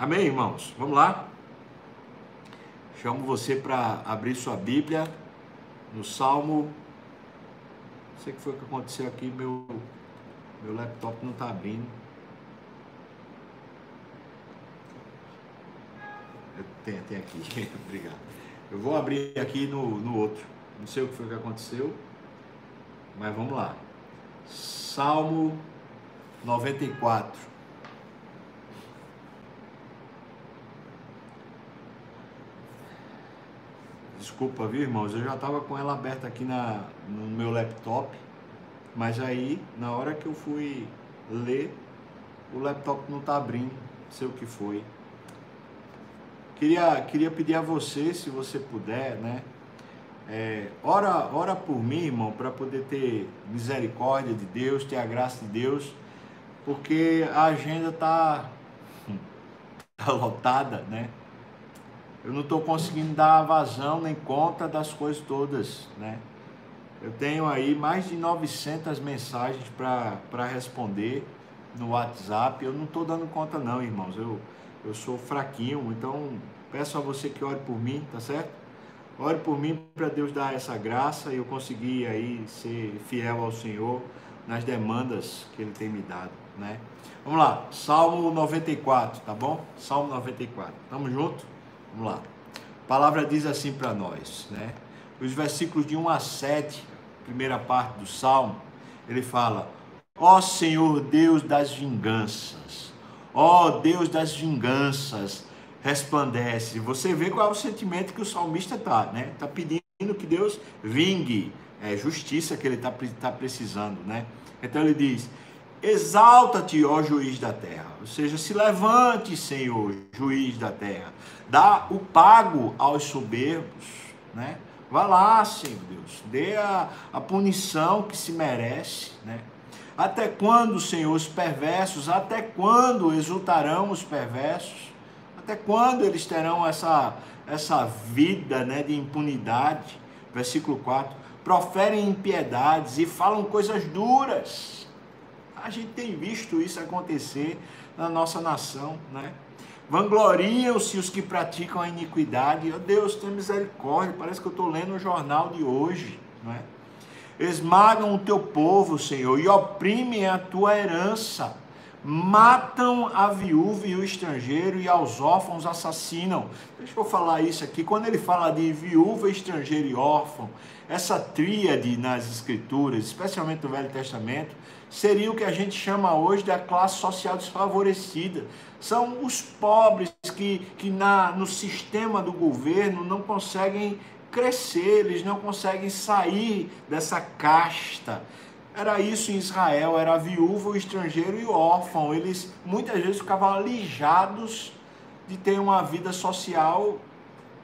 Amém, irmãos? Vamos lá? Chamo você para abrir sua Bíblia no Salmo. Não sei o que foi que aconteceu aqui, meu, meu laptop não está abrindo. Tem, tem aqui, obrigado. Eu vou abrir aqui no, no outro. Não sei o que foi que aconteceu, mas vamos lá. Salmo 94. Desculpa, viu, irmãos? Eu já estava com ela aberta aqui na, no meu laptop, mas aí, na hora que eu fui ler, o laptop não está abrindo, não sei o que foi. Queria, queria pedir a você, se você puder, né? É, ora, ora por mim, irmão, para poder ter misericórdia de Deus, ter a graça de Deus, porque a agenda tá, tá lotada, né? Eu não estou conseguindo dar vazão nem conta das coisas todas, né? Eu tenho aí mais de 900 mensagens para responder no WhatsApp. Eu não estou dando conta não, irmãos. Eu, eu sou fraquinho, então peço a você que ore por mim, tá certo? Ore por mim para Deus dar essa graça e eu conseguir aí ser fiel ao Senhor nas demandas que Ele tem me dado, né? Vamos lá, Salmo 94, tá bom? Salmo 94, tamo junto? Vamos lá. A palavra diz assim para nós, né? Os versículos de 1 a 7, primeira parte do Salmo, ele fala: Ó Senhor Deus das vinganças, ó Deus das vinganças, resplandece. Você vê qual é o sentimento que o salmista está, né? Está pedindo que Deus vingue, é justiça que ele está tá precisando, né? Então ele diz: Exalta-te, ó juiz da terra, ou seja, se levante, Senhor, juiz da terra, dá o pago aos soberbos, né? Vá lá, Senhor Deus, dê a, a punição que se merece, né? Até quando, Senhor, os perversos, até quando exultarão os perversos? Até quando eles terão essa, essa vida né, de impunidade? Versículo 4: proferem impiedades e falam coisas duras. A gente tem visto isso acontecer na nossa nação, né? Vangloriam-se os que praticam a iniquidade. Oh, Deus, tem misericórdia. Parece que eu estou lendo o jornal de hoje, não é? Esmagam o teu povo, Senhor, e oprimem a tua herança matam a viúva e o estrangeiro e aos órfãos assassinam. Deixa eu falar isso aqui. Quando ele fala de viúva, estrangeiro e órfão, essa tríade nas escrituras, especialmente no Velho Testamento, seria o que a gente chama hoje da classe social desfavorecida. São os pobres que, que na, no sistema do governo não conseguem crescer, eles não conseguem sair dessa casta era isso em Israel, era a viúva, o estrangeiro e o órfão. Eles muitas vezes ficavam alijados de ter uma vida social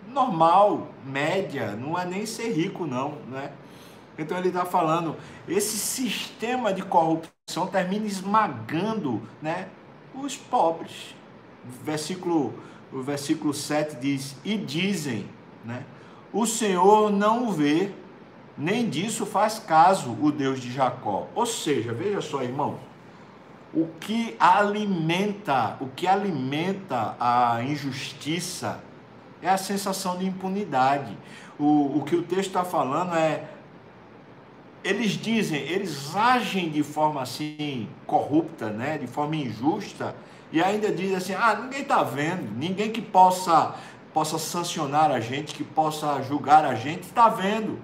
normal, média, não é nem ser rico não, né? Então ele está falando, esse sistema de corrupção termina esmagando, né, os pobres. Versículo, o versículo 7 diz: "E dizem, né, o Senhor não vê nem disso faz caso o Deus de Jacó. Ou seja, veja só, irmão, o que alimenta, o que alimenta a injustiça é a sensação de impunidade. O, o que o texto está falando é eles dizem, eles agem de forma assim corrupta, né, de forma injusta, e ainda dizem assim: "Ah, ninguém está vendo, ninguém que possa possa sancionar a gente, que possa julgar a gente, está vendo".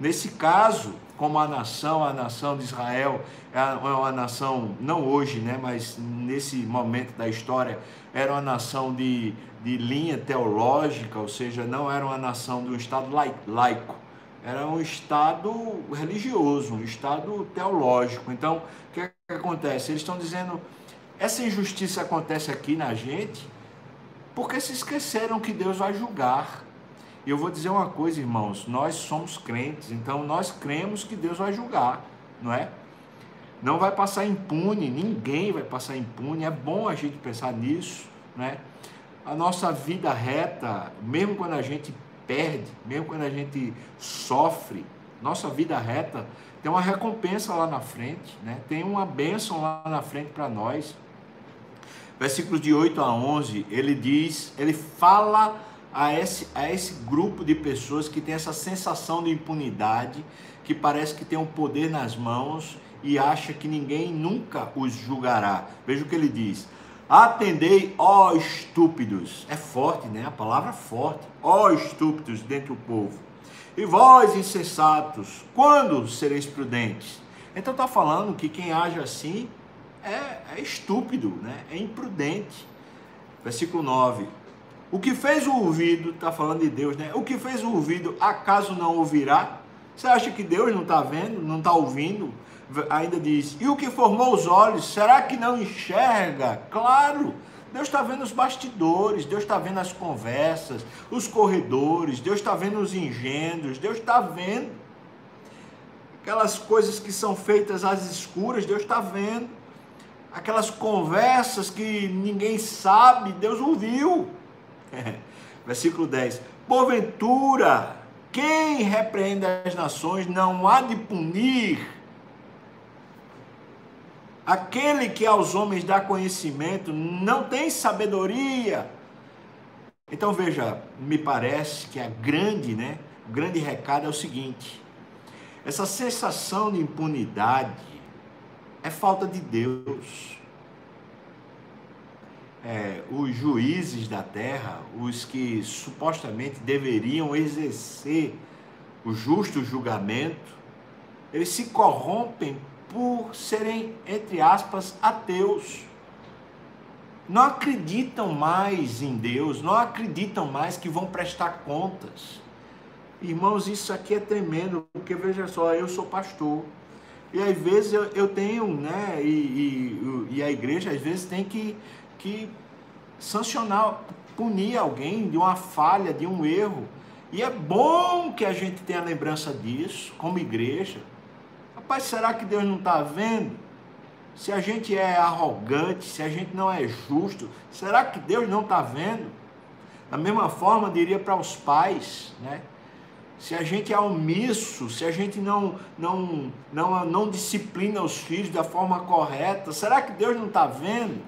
Nesse caso, como a nação, a nação de Israel é uma nação, não hoje, né, mas nesse momento da história, era uma nação de, de linha teológica, ou seja, não era uma nação de um Estado laico, era um Estado religioso, um Estado teológico. Então, o que, é que acontece? Eles estão dizendo, essa injustiça acontece aqui na gente, porque se esqueceram que Deus vai julgar. E eu vou dizer uma coisa, irmãos, nós somos crentes, então nós cremos que Deus vai julgar, não é? Não vai passar impune, ninguém vai passar impune. É bom a gente pensar nisso, né? A nossa vida reta, mesmo quando a gente perde, mesmo quando a gente sofre, nossa vida reta tem uma recompensa lá na frente, né? Tem uma bênção lá na frente para nós. versículos de 8 a 11, ele diz, ele fala a esse, a esse grupo de pessoas que tem essa sensação de impunidade, que parece que tem um poder nas mãos e acha que ninguém nunca os julgará. Veja o que ele diz. Atendei, ó estúpidos. É forte, né? A palavra forte. Ó estúpidos dentro do povo. E vós, insensatos, quando sereis prudentes? Então está falando que quem age assim é, é estúpido, né? é imprudente. Versículo 9. O que fez o ouvido, está falando de Deus, né? O que fez o ouvido, acaso não ouvirá? Você acha que Deus não está vendo, não está ouvindo? Ainda diz, e o que formou os olhos, será que não enxerga? Claro, Deus está vendo os bastidores, Deus está vendo as conversas, os corredores, Deus está vendo os engendros, Deus está vendo aquelas coisas que são feitas às escuras, Deus está vendo. Aquelas conversas que ninguém sabe, Deus ouviu. Versículo 10: Porventura, quem repreende as nações não há de punir? Aquele que aos homens dá conhecimento, não tem sabedoria. Então veja, me parece que a grande, né, o grande recado é o seguinte: essa sensação de impunidade é falta de Deus é, os juízes da terra, os que supostamente deveriam exercer o justo julgamento, eles se corrompem por serem, entre aspas, ateus. Não acreditam mais em Deus, não acreditam mais que vão prestar contas. Irmãos, isso aqui é tremendo, porque veja só, eu sou pastor. E às vezes eu, eu tenho, né? E, e, e a igreja às vezes tem que que sancionar, punir alguém de uma falha, de um erro. E é bom que a gente tenha lembrança disso, como igreja. Rapaz, será que Deus não está vendo? Se a gente é arrogante, se a gente não é justo, será que Deus não está vendo? Da mesma forma, diria para os pais, né? Se a gente é omisso, se a gente não, não, não, não disciplina os filhos da forma correta, será que Deus não está vendo?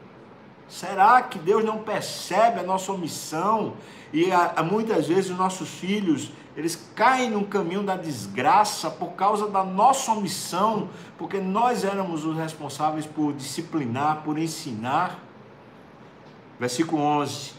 Será que Deus não percebe a nossa omissão? E a, muitas vezes os nossos filhos, eles caem no caminho da desgraça por causa da nossa omissão, porque nós éramos os responsáveis por disciplinar, por ensinar. Versículo 11.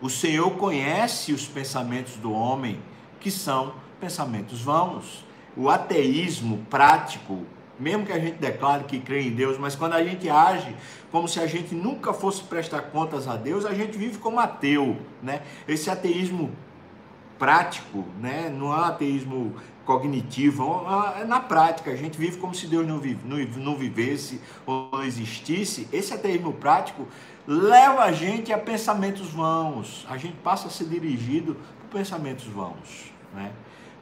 O Senhor conhece os pensamentos do homem, que são pensamentos vãos. O ateísmo prático, mesmo que a gente declare que crê em Deus, mas quando a gente age como se a gente nunca fosse prestar contas a Deus, a gente vive como ateu, né? Esse ateísmo prático, né? Não é um ateísmo cognitivo, é na prática, a gente vive como se Deus não, vive, não, não vivesse ou não existisse. Esse ateísmo prático leva a gente a pensamentos vãos, a gente passa a ser dirigido por pensamentos vãos, né?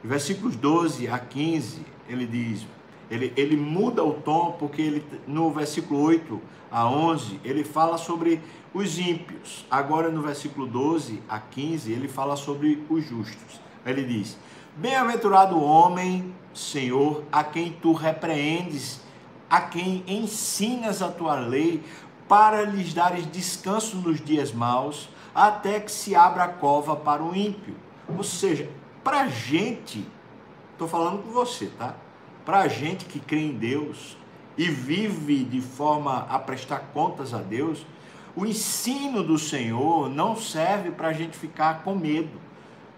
Versículos 12 a 15, ele diz: ele, ele muda o tom porque ele, no versículo 8 a 11 ele fala sobre os ímpios. Agora no versículo 12 a 15 ele fala sobre os justos. Ele diz: Bem-aventurado homem, Senhor, a quem tu repreendes, a quem ensinas a tua lei, para lhes dares descanso nos dias maus, até que se abra a cova para o ímpio. Ou seja, para gente, estou falando com você, tá? Para a gente que crê em Deus e vive de forma a prestar contas a Deus, o ensino do Senhor não serve para a gente ficar com medo,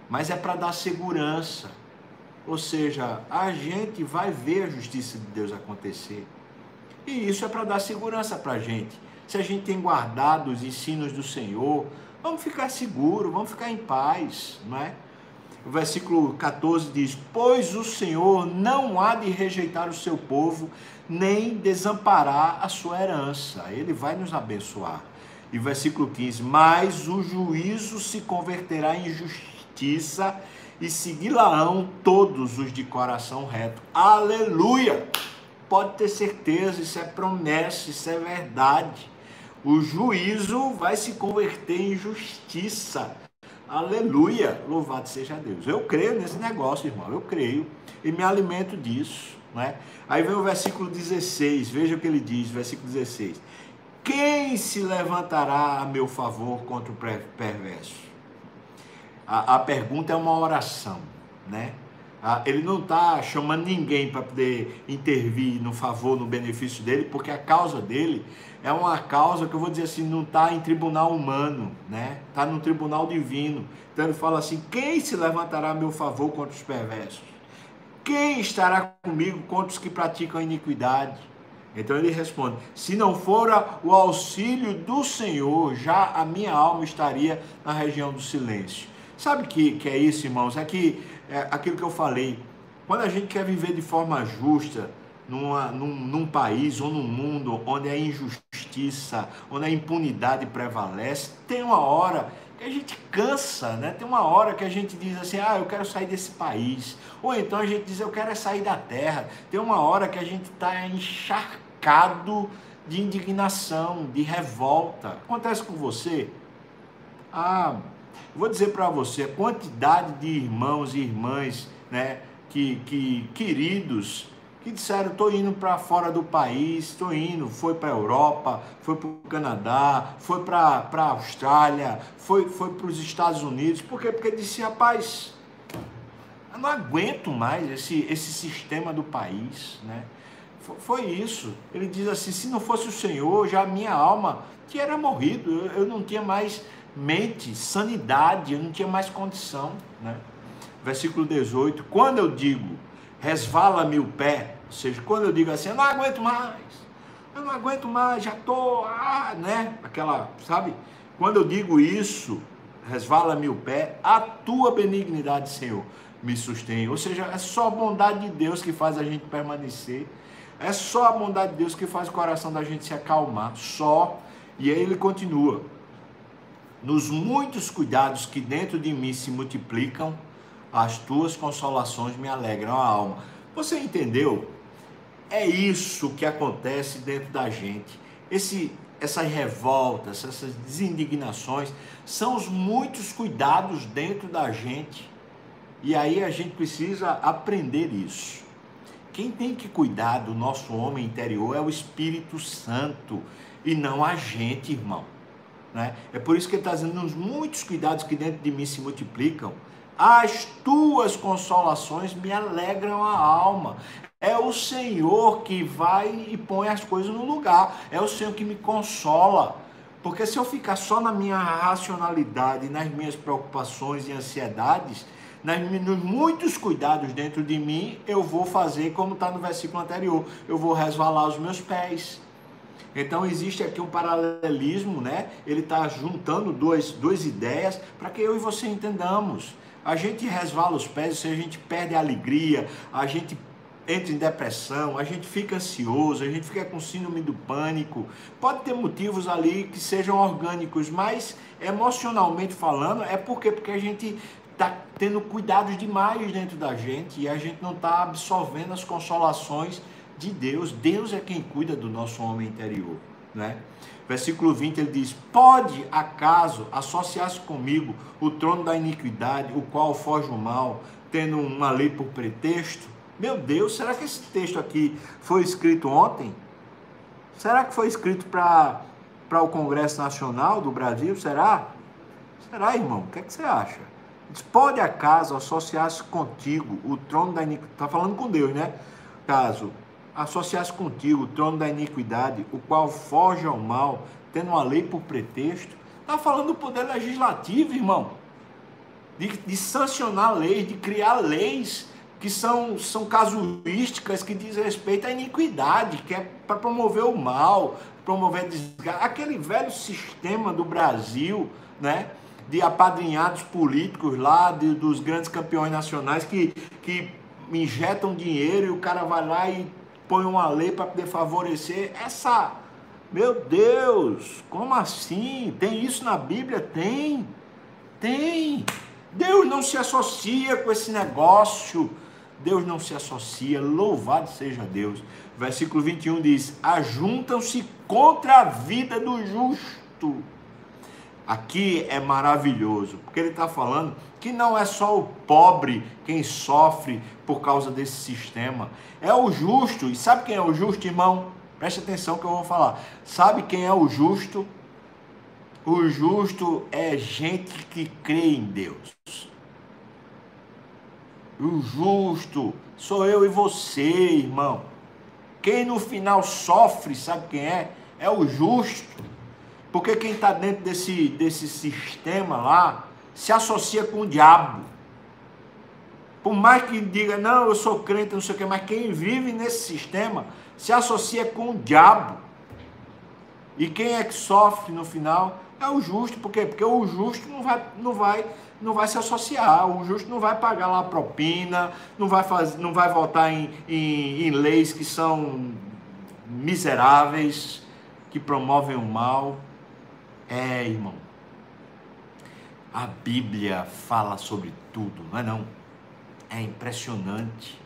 mas é para dar segurança. Ou seja, a gente vai ver a justiça de Deus acontecer. E isso é para dar segurança para a gente. Se a gente tem guardado os ensinos do Senhor, vamos ficar seguro, vamos ficar em paz, não é? O versículo 14 diz: Pois o Senhor não há de rejeitar o seu povo, nem desamparar a sua herança. Ele vai nos abençoar. E versículo 15: Mas o juízo se converterá em justiça e seguirão todos os de coração reto. Aleluia! Pode ter certeza, isso é promessa, isso é verdade. O juízo vai se converter em justiça Aleluia! Louvado seja Deus. Eu creio nesse negócio, irmão. Eu creio e me alimento disso. Né? Aí vem o versículo 16. Veja o que ele diz, versículo 16. quem se levantará a meu favor contra o perverso? A, a pergunta é uma oração, né? Ele não está chamando ninguém para poder intervir no favor, no benefício dele, porque a causa dele é uma causa que eu vou dizer assim, não está em tribunal humano, né? Está no tribunal divino. Então ele fala assim: quem se levantará a meu favor contra os perversos? Quem estará comigo contra os que praticam iniquidade? Então ele responde: se não fora o auxílio do Senhor, já a minha alma estaria na região do silêncio. Sabe o que, que é isso, irmãos? É que é aquilo que eu falei. Quando a gente quer viver de forma justa, numa, num, num, país ou num mundo onde a injustiça, onde a impunidade prevalece, tem uma hora que a gente cansa, né? Tem uma hora que a gente diz assim, ah, eu quero sair desse país. Ou então a gente diz, eu quero é sair da terra. Tem uma hora que a gente está encharcado de indignação, de revolta. Acontece com você? Ah, vou dizer para você, a quantidade de irmãos e irmãs, né, que, que queridos, que disseram, estou indo para fora do país, estou indo, foi para a Europa, foi para o Canadá, foi para a Austrália, foi, foi para os Estados Unidos, por quê? Porque disse, rapaz, eu não aguento mais esse, esse sistema do país, né? Foi isso. Ele diz assim: se não fosse o Senhor, já a minha alma que era morrido, eu, eu não tinha mais mente, sanidade, eu não tinha mais condição. Né? Versículo 18: quando eu digo resvala-me o pé, ou seja, quando eu digo assim, eu não aguento mais, eu não aguento mais, já estou, ah, né? Aquela, sabe? Quando eu digo isso, resvala-me o pé, a tua benignidade, Senhor, me sustém. Ou seja, é só a bondade de Deus que faz a gente permanecer. É só a bondade de Deus que faz o coração da gente se acalmar. Só. E aí ele continua nos muitos cuidados que dentro de mim se multiplicam, as tuas consolações me alegram a alma. Você entendeu? É isso que acontece dentro da gente. Esse, essas revoltas, essas desindignações, são os muitos cuidados dentro da gente. E aí a gente precisa aprender isso. Quem tem que cuidar do nosso homem interior é o Espírito Santo e não a gente, irmão. Né? É por isso que ele está dizendo, nos muitos cuidados que dentro de mim se multiplicam, as tuas consolações me alegram a alma. É o Senhor que vai e põe as coisas no lugar. É o Senhor que me consola. Porque se eu ficar só na minha racionalidade, nas minhas preocupações e ansiedades, nas, nos muitos cuidados dentro de mim, eu vou fazer como está no versículo anterior. Eu vou resvalar os meus pés. Então existe aqui um paralelismo, né? Ele está juntando duas, duas ideias para que eu e você entendamos. A gente resvala os pés, a gente perde a alegria, a gente entra em depressão, a gente fica ansioso, a gente fica com síndrome do pânico. Pode ter motivos ali que sejam orgânicos, mas emocionalmente falando, é porque porque a gente está tendo cuidados demais dentro da gente e a gente não está absorvendo as consolações de Deus. Deus é quem cuida do nosso homem interior, né? Versículo 20 ele diz: Pode acaso associar-se comigo o trono da iniquidade, o qual foge o mal, tendo uma lei por pretexto? Meu Deus, será que esse texto aqui foi escrito ontem? Será que foi escrito para o Congresso Nacional do Brasil? Será? Será, irmão? O que, é que você acha? Diz, pode acaso associar-se contigo o trono da iniquidade? Está falando com Deus, né? Caso associasse contigo o trono da iniquidade, o qual foge ao mal, tendo uma lei por pretexto. Está falando do poder legislativo, irmão. De, de, sancionar leis, de criar leis que são, são casuísticas, que diz respeito à iniquidade, que é para promover o mal, promover desgaste. Aquele velho sistema do Brasil, né? De apadrinhados políticos lá, de, dos grandes campeões nacionais que, que injetam dinheiro e o cara vai lá e põe uma lei para poder favorecer essa. Meu Deus, como assim? Tem isso na Bíblia? Tem. Tem. Deus não se associa com esse negócio. Deus não se associa. Louvado seja Deus. Versículo 21 diz: Ajuntam-se contra a vida do justo. Aqui é maravilhoso, porque ele está falando que não é só o pobre quem sofre por causa desse sistema, é o justo. E sabe quem é o justo, irmão? Preste atenção que eu vou falar. Sabe quem é o justo? O justo é gente que crê em Deus. O justo sou eu e você, irmão. Quem no final sofre, sabe quem é? É o justo. Porque quem está dentro desse, desse sistema lá se associa com o diabo. Por mais que diga, não, eu sou crente, não sei o quê, mas quem vive nesse sistema se associa com o diabo. E quem é que sofre no final? É o justo. Por quê? Porque o justo não vai, não vai, não vai se associar. O justo não vai pagar lá propina, não vai, fazer, não vai votar em, em, em leis que são miseráveis, que promovem o mal. É, irmão. A Bíblia fala sobre tudo, não é não? É impressionante.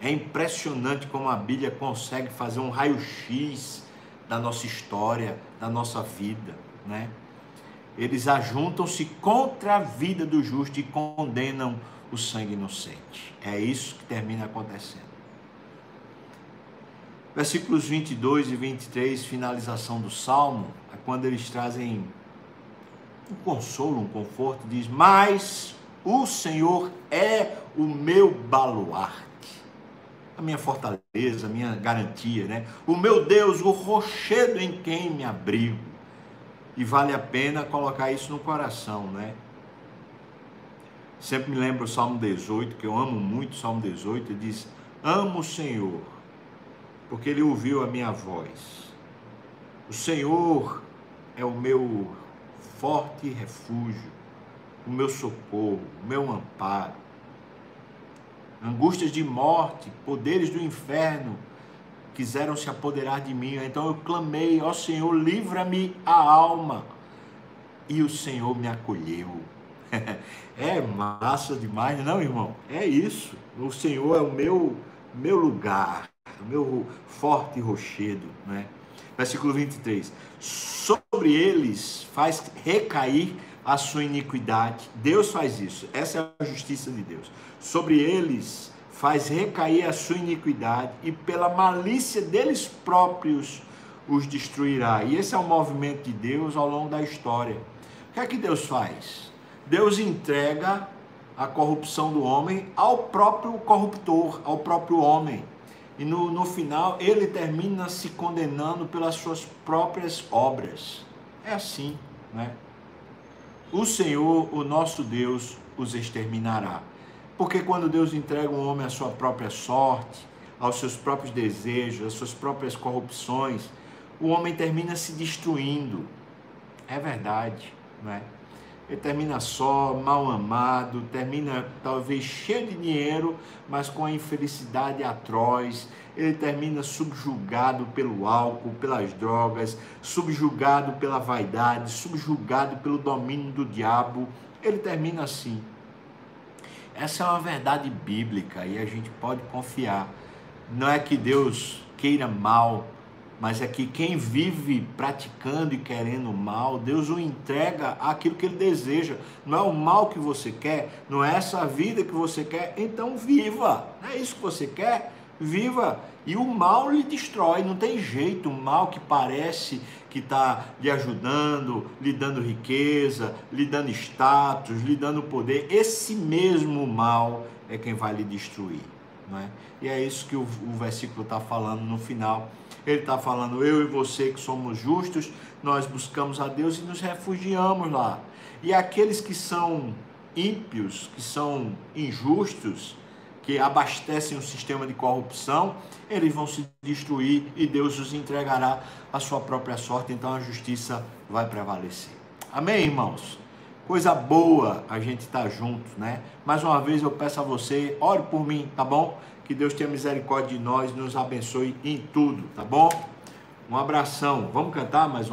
É impressionante como a Bíblia consegue fazer um raio-x da nossa história, da nossa vida, né? Eles ajuntam-se contra a vida do justo e condenam o sangue inocente. É isso que termina acontecendo. Versículos 22 e 23, finalização do salmo, quando eles trazem um consolo, um conforto, diz: Mas o Senhor é o meu baluarte, a minha fortaleza, a minha garantia, né? O meu Deus, o rochedo em quem me abrigo. E vale a pena colocar isso no coração, né? Sempre me lembro o Salmo 18, que eu amo muito o Salmo 18, ele diz: Amo o Senhor, porque ele ouviu a minha voz. O Senhor é o meu forte refúgio, o meu socorro, o meu amparo. Angústias de morte, poderes do inferno quiseram se apoderar de mim. Então eu clamei: Ó Senhor, livra-me a alma. E o Senhor me acolheu. é massa demais, não, irmão? É isso. O Senhor é o meu meu lugar, o meu forte rochedo, né? Versículo 23. Sobre eles faz recair a sua iniquidade. Deus faz isso. Essa é a justiça de Deus. Sobre eles faz recair a sua iniquidade e pela malícia deles próprios os destruirá. E esse é o movimento de Deus ao longo da história. O que é que Deus faz? Deus entrega a corrupção do homem ao próprio corruptor, ao próprio homem. E no, no final ele termina se condenando pelas suas próprias obras. É assim, né? O Senhor, o nosso Deus, os exterminará. Porque quando Deus entrega um homem à sua própria sorte, aos seus próprios desejos, às suas próprias corrupções, o homem termina se destruindo. É verdade, não é? Ele termina só, mal amado, termina talvez cheio de dinheiro, mas com a infelicidade atroz. Ele termina subjugado pelo álcool, pelas drogas, subjugado pela vaidade, subjugado pelo domínio do diabo. Ele termina assim. Essa é uma verdade bíblica e a gente pode confiar. Não é que Deus queira mal mas é que quem vive praticando e querendo mal, Deus o entrega aquilo que ele deseja. Não é o mal que você quer, não é essa vida que você quer, então viva. Não é isso que você quer? Viva. E o mal lhe destrói, não tem jeito. O mal que parece que está lhe ajudando, lhe dando riqueza, lhe dando status, lhe dando poder, esse mesmo mal é quem vai lhe destruir. Não é? E é isso que o, o versículo está falando no final ele está falando, eu e você que somos justos, nós buscamos a Deus e nos refugiamos lá. E aqueles que são ímpios, que são injustos, que abastecem o sistema de corrupção, eles vão se destruir e Deus os entregará a sua própria sorte, então a justiça vai prevalecer. Amém, irmãos? Coisa boa a gente estar tá junto, né? Mais uma vez eu peço a você, ore por mim, tá bom? Que Deus tenha misericórdia de nós, nos abençoe em tudo, tá bom? Um abração. Vamos cantar mais um?